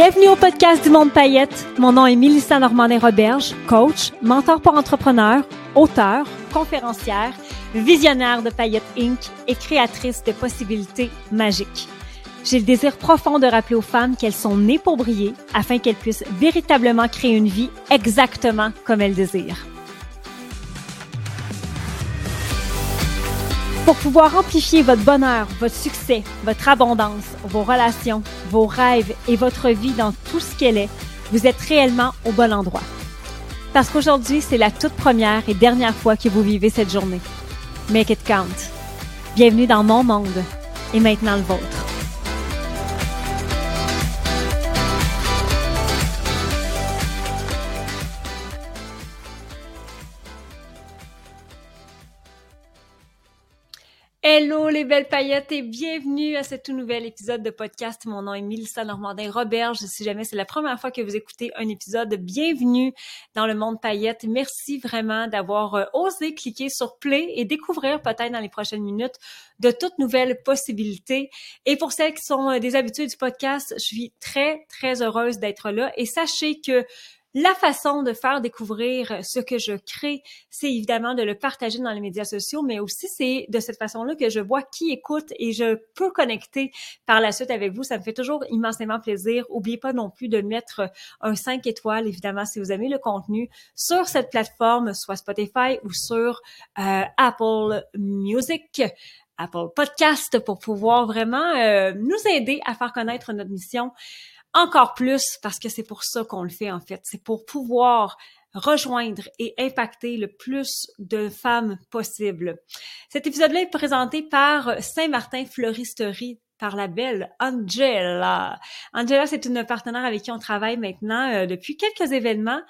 Bienvenue au podcast du Monde Paillette. Mon nom est Mélissa Normandin-Roberge, coach, mentor pour entrepreneurs, auteur, conférencière, visionnaire de Paillette Inc. et créatrice de possibilités magiques. J'ai le désir profond de rappeler aux femmes qu'elles sont nées pour briller afin qu'elles puissent véritablement créer une vie exactement comme elles désirent. Pour pouvoir amplifier votre bonheur, votre succès, votre abondance, vos relations, vos rêves et votre vie dans tout ce qu'elle est, vous êtes réellement au bon endroit. Parce qu'aujourd'hui, c'est la toute première et dernière fois que vous vivez cette journée. Make it count. Bienvenue dans mon monde et maintenant le vôtre. Hello les belles paillettes et bienvenue à ce tout nouvel épisode de podcast. Mon nom est Mélissa Normandin-Roberge. Si jamais c'est la première fois que vous écoutez un épisode, bienvenue dans le monde paillettes. Merci vraiment d'avoir euh, osé cliquer sur play et découvrir peut-être dans les prochaines minutes de toutes nouvelles possibilités. Et pour celles qui sont euh, des habitués du podcast, je suis très, très heureuse d'être là et sachez que la façon de faire découvrir ce que je crée, c'est évidemment de le partager dans les médias sociaux, mais aussi c'est de cette façon-là que je vois qui écoute et je peux connecter par la suite avec vous. Ça me fait toujours immensément plaisir. Oubliez pas non plus de mettre un 5 étoiles, évidemment, si vous aimez le contenu sur cette plateforme, soit Spotify ou sur euh, Apple Music. Apple Podcast pour pouvoir vraiment euh, nous aider à faire connaître notre mission encore plus parce que c'est pour ça qu'on le fait en fait. C'est pour pouvoir rejoindre et impacter le plus de femmes possible. Cet épisode-là est présenté par Saint-Martin Fleuristerie par la belle Angela. Angela, c'est une partenaire avec qui on travaille maintenant euh, depuis quelques événements.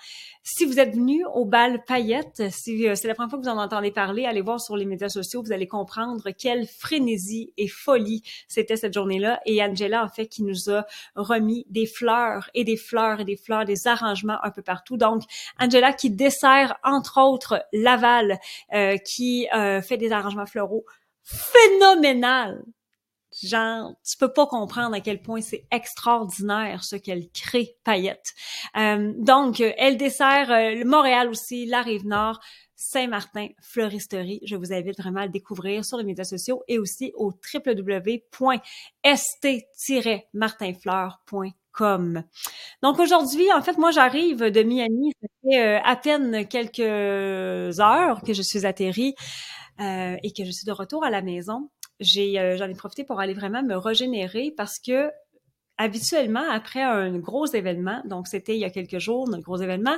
Si vous êtes venu au bal paillette, si euh, c'est la première fois que vous en entendez parler, allez voir sur les médias sociaux, vous allez comprendre quelle frénésie et folie c'était cette journée-là. Et Angela, en fait, qui nous a remis des fleurs et des fleurs et des fleurs, des arrangements un peu partout. Donc, Angela qui dessert, entre autres, Laval, euh, qui fait des arrangements floraux phénoménal genre, tu peux pas comprendre à quel point c'est extraordinaire ce qu'elle crée, Payette. Euh, donc, elle dessert euh, Montréal aussi, la Rive-Nord, Saint-Martin Fleuristerie. Je vous invite vraiment à le découvrir sur les médias sociaux et aussi au www.st-martinfleur.com. Donc aujourd'hui, en fait, moi j'arrive de Miami, ça fait euh, à peine quelques heures que je suis atterrie euh, et que je suis de retour à la maison j'ai euh, j'en ai profité pour aller vraiment me régénérer parce que habituellement après un gros événement, donc c'était il y a quelques jours notre gros événement,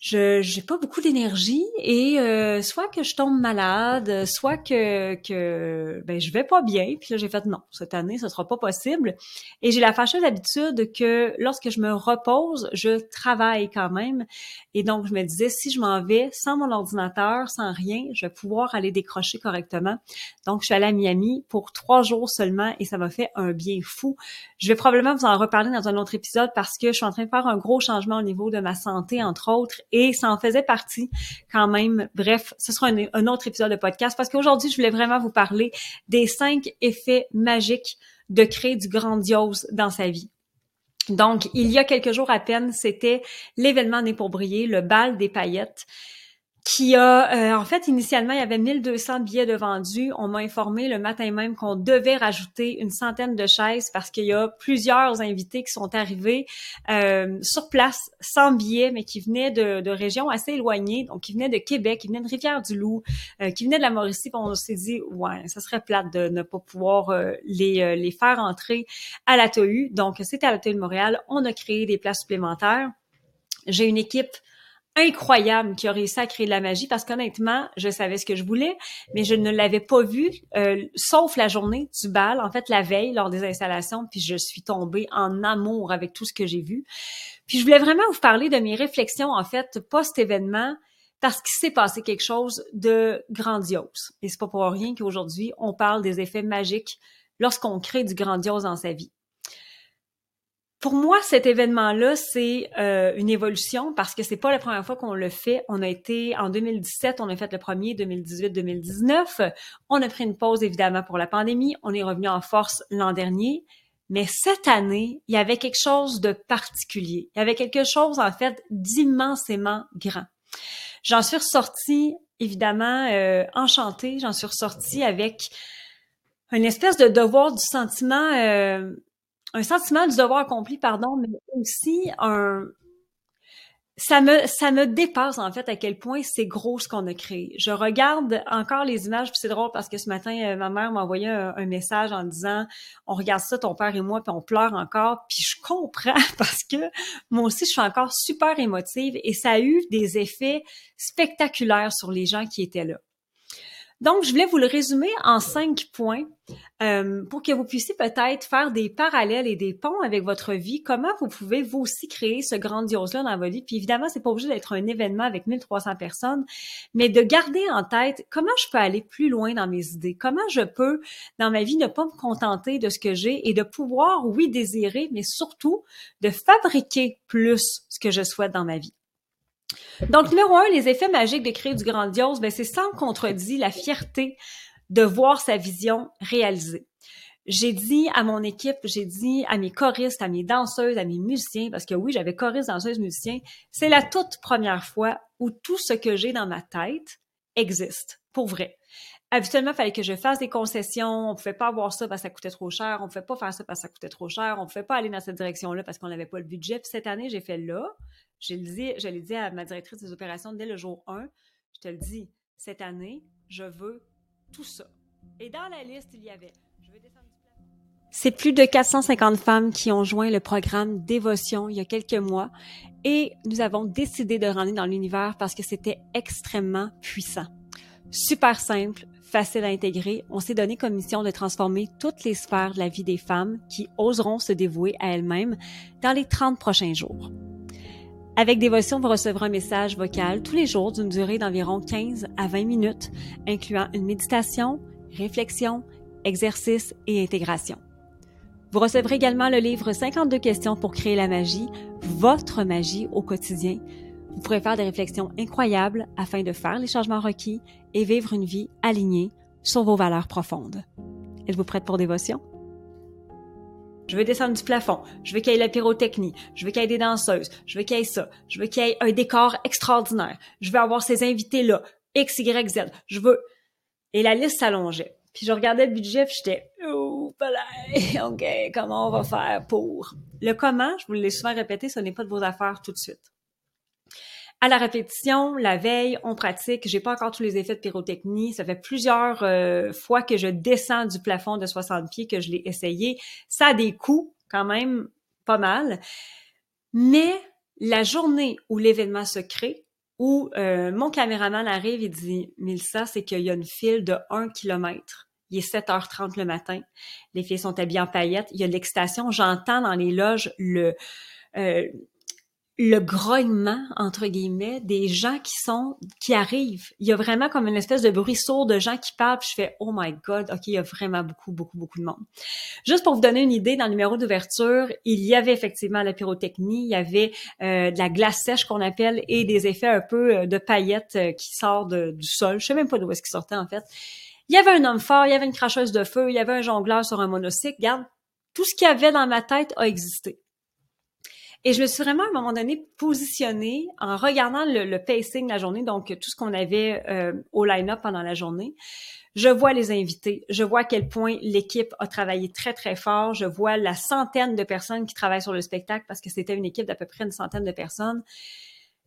je j'ai pas beaucoup d'énergie et euh, soit que je tombe malade, soit que que ben je vais pas bien. Puis là j'ai fait non, cette année ce sera pas possible. Et j'ai la fâcheuse habitude que lorsque je me repose, je travaille quand même. Et donc je me disais si je m'en vais sans mon ordinateur, sans rien, je vais pouvoir aller décrocher correctement. Donc je suis allée à Miami pour trois jours seulement et ça m'a fait un bien fou. Je vais probablement vous en reparler dans un autre épisode parce que je suis en train de faire un gros changement au niveau de ma santé entre autres et ça en faisait partie quand même. Bref, ce sera un, autre épisode de podcast parce qu'aujourd'hui, je voulais vraiment vous parler des cinq effets magiques de créer du grandiose dans sa vie. Donc, il y a quelques jours à peine, c'était l'événement Né le bal des paillettes qui a, euh, en fait, initialement, il y avait 1200 billets de vendus. On m'a informé le matin même qu'on devait rajouter une centaine de chaises parce qu'il y a plusieurs invités qui sont arrivés euh, sur place sans billets, mais qui venaient de, de, régions assez éloignées, donc qui venaient de Québec, qui venaient de Rivière-du-Loup, euh, qui venaient de la Mauricie. on s'est dit, ouais, ça serait plate de ne pas pouvoir les, les faire entrer à la Donc, c'était à la de Montréal. On a créé des places supplémentaires. J'ai une équipe incroyable qui a réussi à créer de la magie parce qu'honnêtement, je savais ce que je voulais, mais je ne l'avais pas vu, euh, sauf la journée du bal, en fait la veille lors des installations, puis je suis tombée en amour avec tout ce que j'ai vu. Puis je voulais vraiment vous parler de mes réflexions en fait post-événement parce qu'il s'est passé quelque chose de grandiose. Et c'est pas pour rien qu'aujourd'hui on parle des effets magiques lorsqu'on crée du grandiose dans sa vie. Pour moi, cet événement-là, c'est euh, une évolution parce que c'est pas la première fois qu'on le fait. On a été en 2017, on a fait le premier, 2018-2019. On a pris une pause évidemment pour la pandémie. On est revenu en force l'an dernier. Mais cette année, il y avait quelque chose de particulier. Il y avait quelque chose, en fait, d'immensément grand. J'en suis ressortie, évidemment, euh, enchantée. J'en suis ressortie avec une espèce de devoir du sentiment, euh, un sentiment du devoir accompli, pardon, mais aussi un, ça me ça me dépasse en fait à quel point c'est gros ce qu'on a créé. Je regarde encore les images puis c'est drôle parce que ce matin euh, ma mère m'a envoyé un, message en disant on regarde ça ton père et moi puis on pleure encore puis je comprends parce que moi aussi je suis encore super émotive et ça a eu des effets spectaculaires sur les gens qui étaient là. Donc, je voulais vous le résumer en cinq points euh, pour que vous puissiez peut-être faire des parallèles et des ponts avec votre vie. Comment vous pouvez vous aussi créer ce grandiose-là dans votre vie? Puis évidemment, c'est pas obligé d'être un événement avec 1300 personnes, mais de garder en tête comment je peux aller plus loin dans mes idées. Comment je peux, dans ma vie, ne pas me contenter de ce que j'ai et de pouvoir, oui, désirer, mais surtout de fabriquer plus ce que je souhaite dans ma vie. Donc, numéro un, les effets magiques de créer du grandiose, ben, c'est sans contredit la fierté de voir sa vision réalisée. J'ai dit à mon équipe, j'ai dit à mes choristes, à mes danseuses, à mes musiciens, parce que oui, j'avais choristes, danseuses, musiciens, c'est la toute première fois où tout ce que j'ai dans ma tête existe, pour vrai. Habituellement, il fallait que je fasse des concessions, on pouvait pas avoir ça parce que ça coûtait trop cher, on pouvait pas faire ça parce que ça coûtait trop cher, on pouvait pas aller dans cette direction-là parce qu'on n'avait pas le budget. Cette année, j'ai fait là, je l'ai dit, à ma directrice des opérations dès le jour 1, je te le dis, cette année, je veux tout ça. Et dans la liste, il y avait, je veux descendre c'est plus de 450 femmes qui ont joint le programme Dévotion il y a quelques mois et nous avons décidé de rentrer dans l'univers parce que c'était extrêmement puissant. Super simple, facile à intégrer. On s'est donné comme mission de transformer toutes les sphères de la vie des femmes qui oseront se dévouer à elles-mêmes dans les 30 prochains jours. Avec Dévotion, vous recevrez un message vocal tous les jours d'une durée d'environ 15 à 20 minutes, incluant une méditation, réflexion, exercice et intégration. Vous recevrez également le livre 52 questions pour créer la magie, votre magie au quotidien. Vous pourrez faire des réflexions incroyables afin de faire les changements requis et vivre une vie alignée sur vos valeurs profondes. Êtes-vous prête pour dévotion? Je veux descendre du plafond, je veux qu'il y ait la pyrotechnie, je veux qu'il y ait des danseuses, je veux qu'il y ait ça, je veux qu'il y ait un décor extraordinaire, je veux avoir ces invités-là, X, Y, Z, je veux... Et la liste s'allongeait. Puis je regardais le budget, puis j'étais oh, OK, comment on va faire pour? Le comment, je vous l'ai souvent répété, ce n'est pas de vos affaires tout de suite à la répétition, la veille, on pratique. J'ai pas encore tous les effets de pyrotechnie. Ça fait plusieurs euh, fois que je descends du plafond de 60 pieds que je l'ai essayé. Ça a des coûts quand même pas mal. Mais la journée où l'événement se crée, où euh, mon caméraman arrive et dit Milsa, c'est qu'il y a une file de 1 km. Il est 7h30 le matin. Les filles sont habillées en paillettes. Il y a de l'excitation. J'entends dans les loges le, euh, le grognement entre guillemets des gens qui sont qui arrivent. Il y a vraiment comme une espèce de bruit sourd de gens qui parlent. Puis je fais oh my god, ok, il y a vraiment beaucoup beaucoup beaucoup de monde. Juste pour vous donner une idée, dans le numéro d'ouverture, il y avait effectivement la pyrotechnie, il y avait euh, de la glace sèche qu'on appelle et des effets un peu euh, de paillettes euh, qui sortent du sol. Je sais même pas d'où est-ce qu'ils sortaient en fait. Il y avait un homme fort, il y avait une cracheuse de feu, il y avait un jongleur sur un monocycle. Regarde, tout ce qu'il y avait dans ma tête a existé. Et je me suis vraiment à un moment donné positionnée en regardant le, pacing de la journée, donc tout ce qu'on avait euh, au line-up pendant la journée. Je vois les invités, je vois à quel point l'équipe a travaillé très très fort, je vois la centaine de personnes qui travaillent sur le spectacle parce que c'était une équipe d'à peu près une centaine de personnes.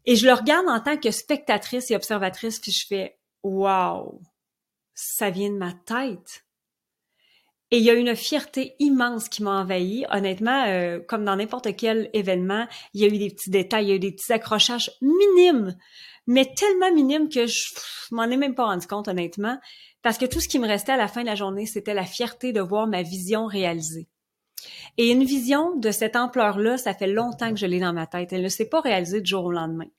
Et je le regarde en tant que spectatrice et observatrice, puis je fais Wow, ça vient de ma tête. Et il y a une fierté immense qui m'a envahi. Honnêtement, euh, comme dans n'importe quel événement, il y a eu des petits détails, il y a eu des petits accrochages minimes, mais tellement minimes que je, m'en ai même pas rendu compte, honnêtement, parce que tout ce qui me restait à la fin de la journée, c'était la fierté de voir ma vision réalisée. Et une vision de cette ampleur-là, ça fait longtemps que je l'ai dans ma tête. Elle ne s'est pas réalisée du jour au lendemain.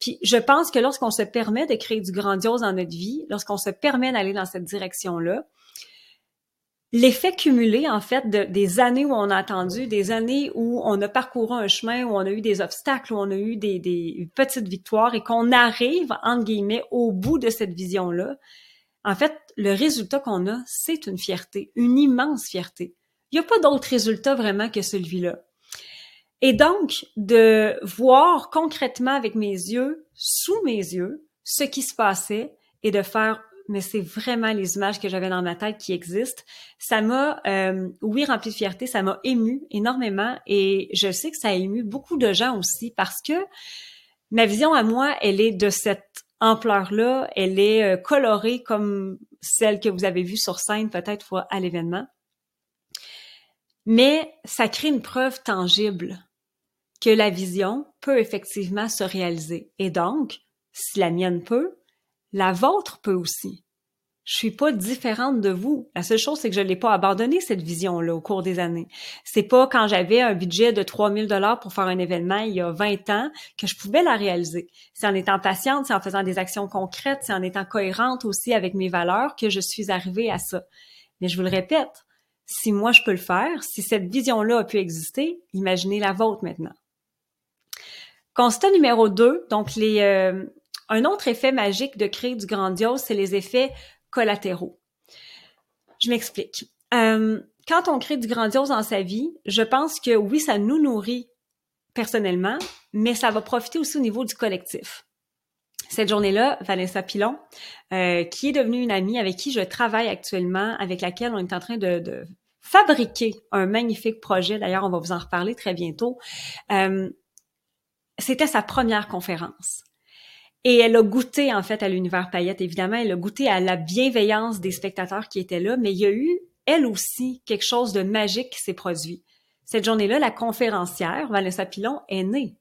Puis je pense que lorsqu'on se permet de créer du grandiose dans notre vie, lorsqu'on se permet d'aller dans cette direction-là, l'effet cumulé, en fait, de, des années où on a attendu, des années où on a parcouru un chemin, où on a eu des obstacles, où on a eu des, des petites victoires et qu'on arrive, entre guillemets, au bout de cette vision-là, en fait, le résultat qu'on a, c'est une fierté, une immense fierté. Il n'y a pas d'autre résultat vraiment que celui-là. Et donc, de voir concrètement avec mes yeux, sous mes yeux, ce qui se passait et de faire mais c'est vraiment les images que j'avais dans ma tête qui existent. Ça m'a, euh, oui, rempli de fierté, ça m'a ému énormément et je sais que ça a ému beaucoup de gens aussi parce que ma vision à moi, elle est de cette ampleur-là, elle est euh, colorée comme celle que vous avez vue sur scène peut-être à l'événement. Mais ça crée une preuve tangible que la vision peut effectivement se réaliser. Et donc, si la mienne peut, la vôtre peut aussi. Je suis pas différente de vous. La seule chose, c'est que je l'ai pas abandonné, cette vision-là, au cours des années. C'est pas quand j'avais un budget de 3000 dollars pour faire un événement il y a 20 ans que je pouvais la réaliser. C'est en étant patiente, c'est en faisant des actions concrètes, c'est en étant cohérente aussi avec mes valeurs que je suis arrivée à ça. Mais je vous le répète, si moi je peux le faire, si cette vision-là a pu exister, imaginez la vôtre maintenant. Constat numéro 2, donc les, euh, un autre effet magique de créer du grandiose, c'est les effets collatéraux. Je m'explique. Euh, quand on crée du grandiose dans sa vie, je pense que oui, ça nous nourrit personnellement, mais ça va profiter aussi au niveau du collectif. Cette journée-là, Vanessa Pilon, euh, qui est devenue une amie avec qui je travaille actuellement, avec laquelle on est en train de, fabriquer un magnifique projet. D'ailleurs, on va vous en reparler très bientôt. Euh, c'était sa première conférence. Et elle a goûté, en fait, à l'univers paillette, évidemment. Elle a goûté à la bienveillance des spectateurs qui étaient là, mais il y a eu, elle aussi, quelque chose de magique qui s'est produit. Cette journée-là, la conférencière, Vanessa Pilon, est née.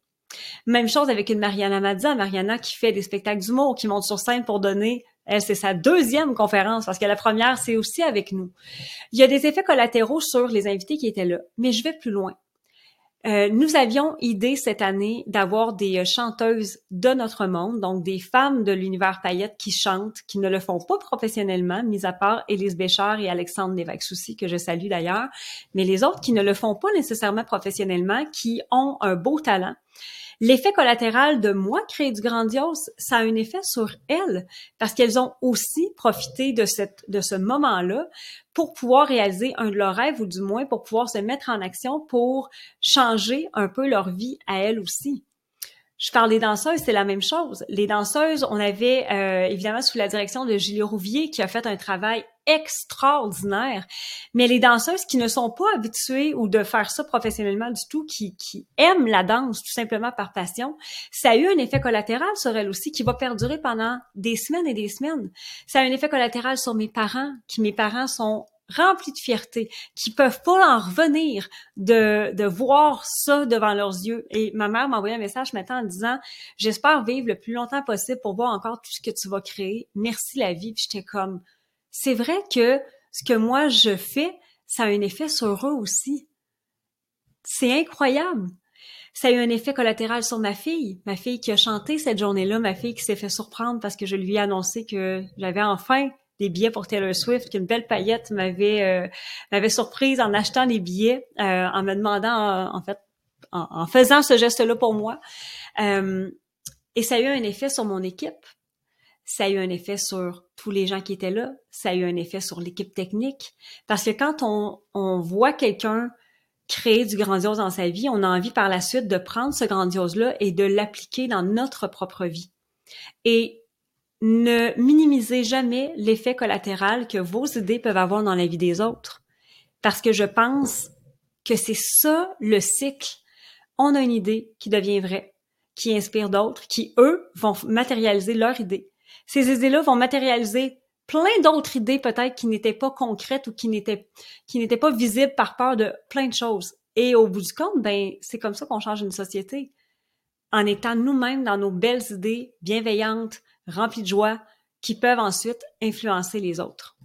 Même chose avec une Mariana Mazza, Mariana qui fait des spectacles d'humour, qui monte sur scène pour donner, elle, c'est sa deuxième conférence, parce que la première, c'est aussi avec nous. Il y a des effets collatéraux sur les invités qui étaient là, mais je vais plus loin. Euh, nous avions idée cette année d'avoir des euh, chanteuses de notre monde, donc des femmes de l'univers paillette qui chantent, qui ne le font pas professionnellement, mis à part Élise Béchard et Alexandre Lévesque-Soucy, que je salue d'ailleurs, mais les autres qui ne le font pas nécessairement professionnellement, qui ont un beau talent. L'effet collatéral de moi créer du grandiose, ça a un effet sur elles parce qu'elles ont aussi profité de cette de ce moment-là pour pouvoir réaliser un de leurs rêves ou du moins pour pouvoir se mettre en action pour changer un peu leur vie à elles aussi. Je parle des danseuses, c'est la même chose. Les danseuses, on avait euh, évidemment sous la direction de Julie Rouvier qui a fait un travail extraordinaire. Mais les danseuses qui ne sont pas habituées ou de faire ça professionnellement du tout, qui, qui aiment la danse tout simplement par passion, ça a eu un effet collatéral sur elles aussi qui va perdurer pendant des semaines et des semaines. Ça a un effet collatéral sur mes parents, qui mes parents sont remplis de fierté, qui peuvent pas en revenir de, de voir ça devant leurs yeux. Et ma mère m'a envoyé un message maintenant en disant, j'espère vivre le plus longtemps possible pour voir encore tout ce que tu vas créer. Merci la vie. Puis j'étais comme, c'est vrai que ce que moi je fais, ça a un effet sur eux aussi. C'est incroyable. Ça a eu un effet collatéral sur ma fille, ma fille qui a chanté cette journée-là, ma fille qui s'est fait surprendre parce que je lui ai annoncé que j'avais enfin des billets pour Taylor Swift, qu'une belle paillette m'avait euh, m'avait surprise en achetant les billets, euh, en me demandant euh, en fait, en, faisant ce geste-là pour moi. et ça a eu un effet sur mon équipe. Ça a eu un effet sur tous les gens qui étaient là. Ça a eu un effet sur l'équipe technique. Parce que quand on, on voit quelqu'un créer du grandiose dans sa vie, on a envie par la suite de prendre ce grandiose-là et de l'appliquer dans notre propre vie. Et ne minimisez jamais l'effet collatéral que vos idées peuvent avoir dans la vie des autres. Parce que je pense que c'est ça le cycle. On a une idée qui devient vraie, qui inspire d'autres, qui, eux, vont matérialiser leur idée. Ces idées-là vont matérialiser plein d'autres idées peut-être qui n'étaient pas concrètes ou qui n'étaient pas visibles par peur de plein de choses. Et au bout du compte, ben c'est comme ça qu'on change une société en étant nous-mêmes dans nos belles idées bienveillantes, remplies de joie, qui peuvent ensuite influencer les autres.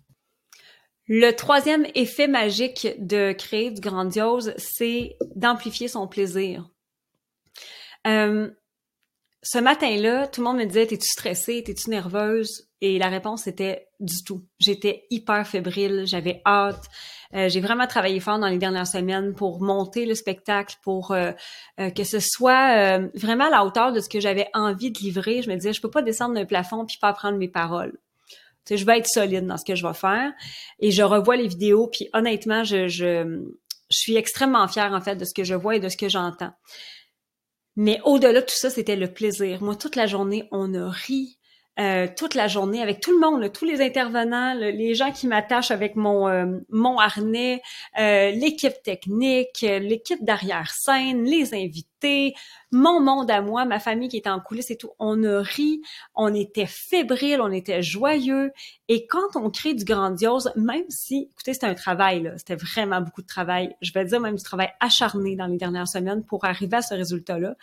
Le troisième effet magique de créer du grandiose, c'est d'amplifier son plaisir. Euh, ce matin-là, tout le monde me disait T'es-tu stressée, t'es-tu nerveuse? Et la réponse était du tout. J'étais hyper fébrile, j'avais hâte. Euh, j'ai vraiment travaillé fort dans les dernières semaines pour monter le spectacle, pour euh, euh, que ce soit vraiment à la hauteur de ce que j'avais envie de livrer. Je me disais, je peux pas descendre d'un plafond puis pas apprendre mes paroles. Tu sais, je vais être solide dans ce que je vais faire. Et je revois les vidéos, puis honnêtement, je, je, je suis extrêmement fière, en fait, de ce que je vois et de ce que j'entends. Mais au-delà de tout ça, c'était le plaisir. Moi, toute la journée, on a ri, euh, toute la journée avec tout le monde, tous les intervenants, les gens qui m'attachent avec mon euh, mon harnais, euh, l'équipe technique, l'équipe d'arrière scène, les invités, mon monde à moi, ma famille qui était en coulisses et tout. On a ri, on était fébrile, on était joyeux. Et quand on crée du grandiose, même si, écoutez, c'était un travail, c'était vraiment beaucoup de travail. Je vais dire même du travail acharné dans les dernières semaines pour arriver à ce résultat-là.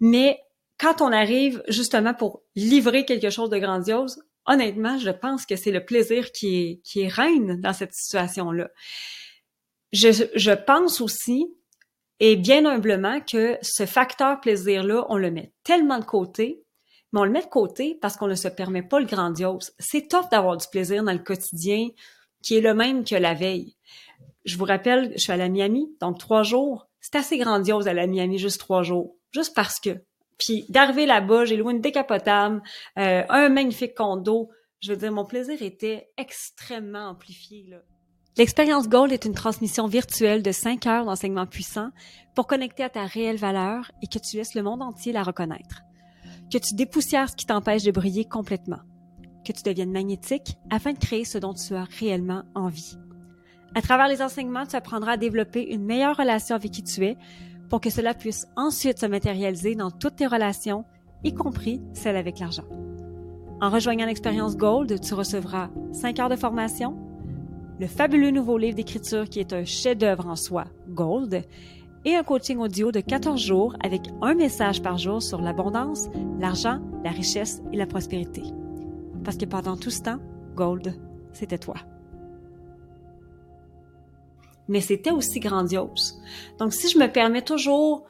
Mais quand on arrive justement pour livrer quelque chose de grandiose, honnêtement, je pense que c'est le plaisir qui est, qui dans cette situation-là. Je, je pense aussi, et bien humblement, que ce facteur plaisir-là, on le met tellement de côté, mais on le met de côté parce qu'on ne se permet pas le grandiose. C'est top d'avoir du plaisir dans le quotidien qui est le même que la veille. Je vous rappelle, je suis à la Miami, donc trois jours. C'est assez grandiose à la Miami, juste trois jours. Juste parce que puis d'arriver là-bas, j'ai loué une décapotable, euh, un magnifique condo. Je veux dire, mon plaisir était extrêmement amplifié. L'expérience Gold est une transmission virtuelle de 5 heures d'enseignement puissant pour connecter à ta réelle valeur et que tu laisses le monde entier la reconnaître. Que tu dépoussières ce qui t'empêche de briller complètement. Que tu deviennes magnétique afin de créer ce dont tu as réellement envie. À travers les enseignements, tu apprendras à développer une meilleure relation avec qui tu es pour que cela puisse ensuite se matérialiser dans toutes tes relations, y compris celles avec l'argent. En rejoignant l'expérience Gold, tu recevras 5 heures de formation, le fabuleux nouveau livre d'écriture qui est un chef-d'œuvre en soi, Gold, et un coaching audio de 14 jours avec un message par jour sur l'abondance, l'argent, la richesse et la prospérité. Parce que pendant tout ce temps, Gold, c'était toi mais c'était aussi grandiose. Donc, si je me permets toujours,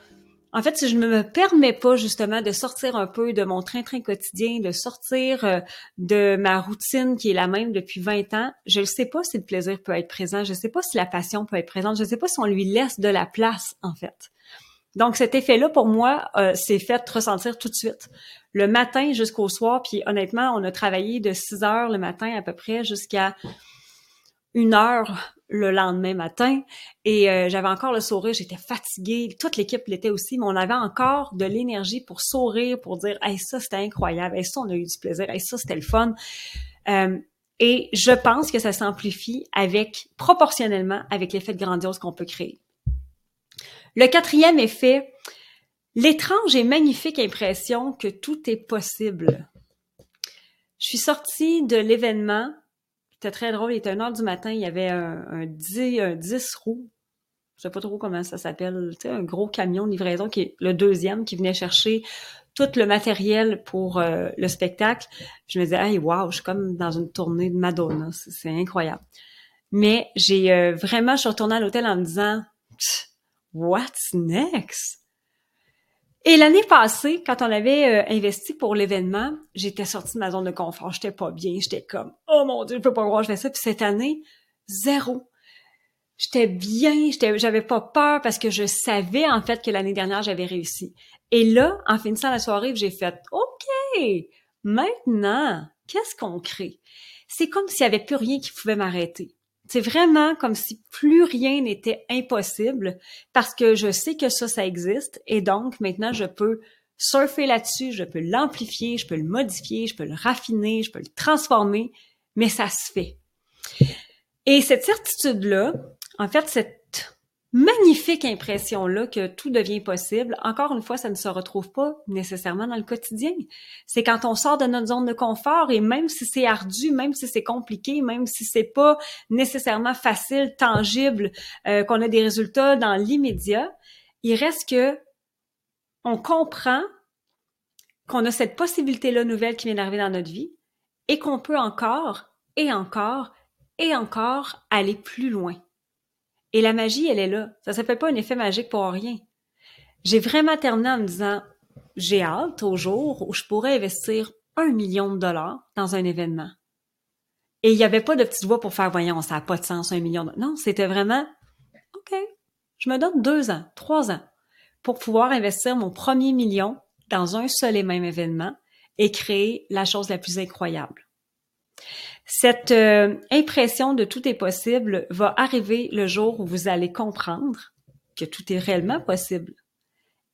en fait, si je ne me permets pas justement de sortir un peu de mon train-train quotidien, de sortir euh, de ma routine qui est la même depuis 20 ans, je ne sais pas si le plaisir peut être présent, je ne sais pas si la passion peut être présente, je ne sais pas si on lui laisse de la place, en fait. Donc, cet effet-là, pour moi, euh, c'est fait ressentir tout de suite. Le matin jusqu'au soir, puis honnêtement, on a travaillé de 6 heures le matin à peu près jusqu'à une heure le lendemain matin et euh, j'avais encore le sourire, j'étais fatiguée, toute l'équipe l'était aussi, mais on avait encore de l'énergie pour sourire, pour dire hey ça c'était incroyable, hey ça on a eu du plaisir, hey ça c'était le fun. Euh, et je pense que ça s'amplifie avec proportionnellement avec l'effet de grandiose qu'on peut créer. Le quatrième effet, l'étrange et magnifique impression que tout est possible. Je suis sortie de l'événement c'était très drôle. Il était 1 heure du matin. Il y avait un, un, 10, un 10 roues. Je sais pas trop comment ça s'appelle. Tu un gros camion de livraison qui est le deuxième qui venait chercher tout le matériel pour euh, le spectacle. Je me disais, hey, wow, je suis comme dans une tournée de Madonna. C'est incroyable. Mais j'ai euh, vraiment, je suis retournée à l'hôtel en me disant, what's next? Et l'année passée, quand on avait euh, investi pour l'événement, j'étais sortie de ma zone de confort. J'étais pas bien. J'étais comme, oh mon Dieu, je peux pas croire que je fais ça. Puis cette année, zéro. J'étais bien, j'étais, j'avais pas peur parce que je savais en fait que l'année dernière j'avais réussi. Et là, en finissant la soirée, j'ai fait, ok, maintenant, qu'est-ce qu'on crée? C'est comme s'il y avait plus rien qui pouvait m'arrêter. C'est vraiment comme si plus rien n'était impossible parce que je sais que ça, ça existe et donc maintenant je peux surfer là-dessus, je peux l'amplifier, je peux le modifier, je peux le raffiner, je peux le transformer, mais ça se fait. Et cette certitude-là, en fait, cette magnifique impression-là que tout devient possible, encore une fois, ça ne se retrouve pas nécessairement dans le quotidien. C'est quand on sort de notre zone de confort et même si c'est ardu, même si c'est compliqué, même si c'est pas nécessairement facile, tangible, euh, qu'on a des résultats dans l'immédiat, il reste que on comprend qu'on a cette possibilité-là nouvelle qui vient d'arriver dans notre vie et qu'on peut encore et encore et encore aller plus loin. Et la magie, elle est là. Ça ne fait pas un effet magique pour rien. J'ai vraiment terminé en me disant, j'ai hâte au jour où je pourrais investir un million de dollars dans un événement. Et il n'y avait pas de petite voix pour faire, voyons, ça n'a pas de sens, un million de Non, c'était vraiment, OK, je me donne deux ans, trois ans pour pouvoir investir mon premier million dans un seul et même événement et créer la chose la plus incroyable. Cette euh, impression de tout est possible va arriver le jour où vous allez comprendre que tout est réellement possible.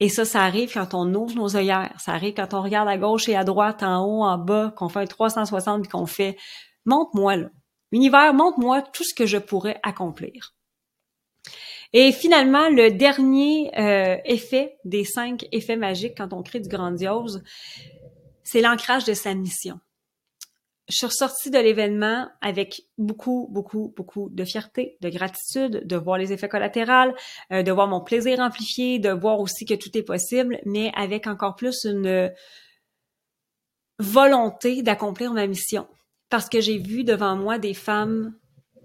Et ça, ça arrive quand on ouvre nos œillères. Ça arrive quand on regarde à gauche et à droite, en haut, en bas, qu'on fait un 360 et qu'on fait « montre-moi là. Univers, montre-moi tout ce que je pourrais accomplir. » Et finalement, le dernier euh, effet des cinq effets magiques quand on crée du grandiose, c'est l'ancrage de sa mission je suis ressortie de l'événement avec beaucoup, beaucoup, beaucoup de fierté, de gratitude, de voir les effets collatéraux, euh, de voir mon plaisir amplifié, de voir aussi que tout est possible, mais avec encore plus une volonté d'accomplir ma mission. Parce que j'ai vu devant moi des femmes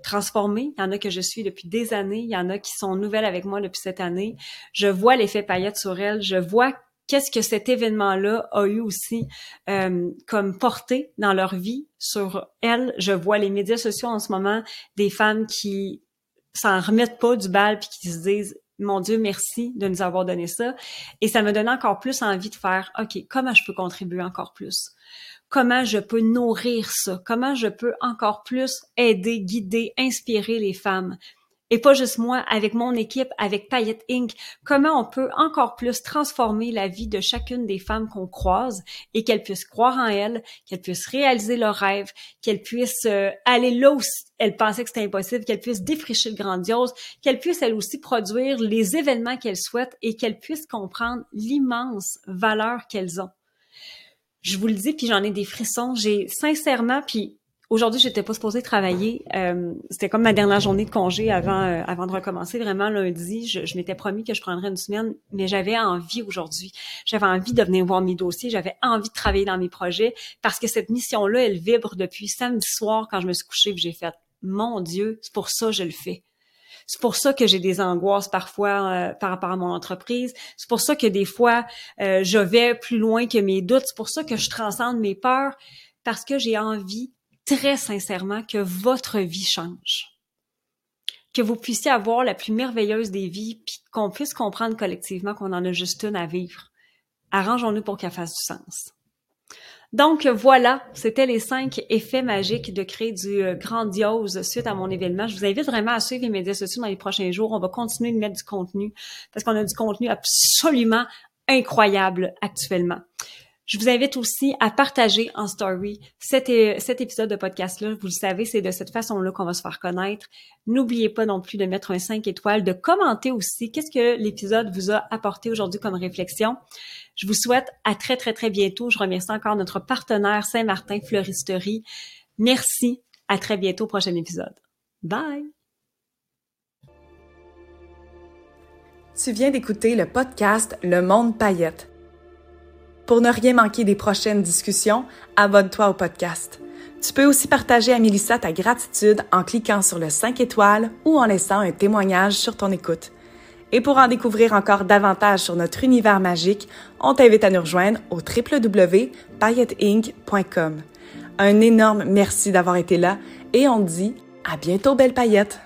transformées. Il y en a que je suis depuis des années. Il y en a qui sont nouvelles avec moi depuis cette année. Je vois l'effet paillette sur elles. Je vois qu'est-ce que cet événement-là a eu aussi euh, comme portée dans leur vie sur elles? Je vois les médias sociaux en ce moment des femmes qui s'en remettent pas du bal puis qui se disent mon Dieu, merci de nous avoir donné ça. Et ça me donne encore plus envie de faire, OK, comment je peux contribuer encore plus? Comment je peux nourrir ça? Comment je peux encore plus aider, guider, inspirer les femmes? Et pas juste moi, avec mon équipe, avec Payette Inc., comment on peut encore plus transformer la vie de chacune des femmes qu'on croise et qu'elles puissent croire en elles, qu'elles puissent réaliser leurs rêves, qu'elles puissent euh, aller là où elles pensaient que c'était impossible, qu'elles puissent défricher le grandiose, qu'elles puissent elles aussi produire les événements qu'elles souhaitent et qu'elles puissent comprendre l'immense valeur qu'elles ont. Je vous le dis, puis j'en ai des frissons. J'ai sincèrement, puis Aujourd'hui, j'étais pas supposée travailler. Euh, c'était comme ma dernière journée de congé avant euh, avant de recommencer. Vraiment lundi, je, m'étais promis que je prendrais une semaine, mais j'avais envie aujourd'hui. J'avais envie de venir voir mes dossiers. J'avais envie de travailler dans mes projets parce que cette mission-là, elle vibre depuis samedi soir quand je me suis couchée. J'ai fait, mon Dieu, c'est pour ça que je le fais. C'est pour ça que j'ai des angoisses parfois euh, par rapport à mon entreprise. C'est pour ça que des fois, je vais plus loin que mes doutes. C'est pour ça que je transcende mes peurs parce que j'ai envie très sincèrement que votre vie change. Que vous puissiez avoir la plus merveilleuse des vies, puis qu'on puisse comprendre collectivement qu'on en a juste une à vivre. Arrangeons-nous pour qu'elle fasse du sens. Donc voilà, c'était les cinq effets magiques de créer du euh, grandiose suite à mon événement. Je vous invite vraiment à suivre les médias sociaux dans les prochains jours. On va continuer de mettre du contenu parce qu'on a du contenu absolument incroyable actuellement. Je vous invite aussi à partager en story cet, épisode de podcast-là. Vous le savez, c'est de cette façon-là qu'on va se faire connaître. N'oubliez pas non plus de mettre un 5 étoiles, de commenter aussi qu'est-ce que l'épisode vous a apporté aujourd'hui comme réflexion. Je vous souhaite à très, très, très bientôt. Je remercie encore notre partenaire Saint-Martin Fleuristerie. Merci. À très bientôt au prochain épisode. Bye! Tu viens d'écouter le podcast Le Monde Paillette pour ne rien manquer des prochaines discussions, abonne-toi au podcast. Tu peux aussi partager à Mélissa ta gratitude en cliquant sur le 5 étoiles ou en laissant un témoignage sur ton écoute. Et pour en découvrir encore davantage sur notre univers magique, on t'invite à nous rejoindre au www.pailletteinc.com. Un énorme merci d'avoir été là et on dit à bientôt belle paillette!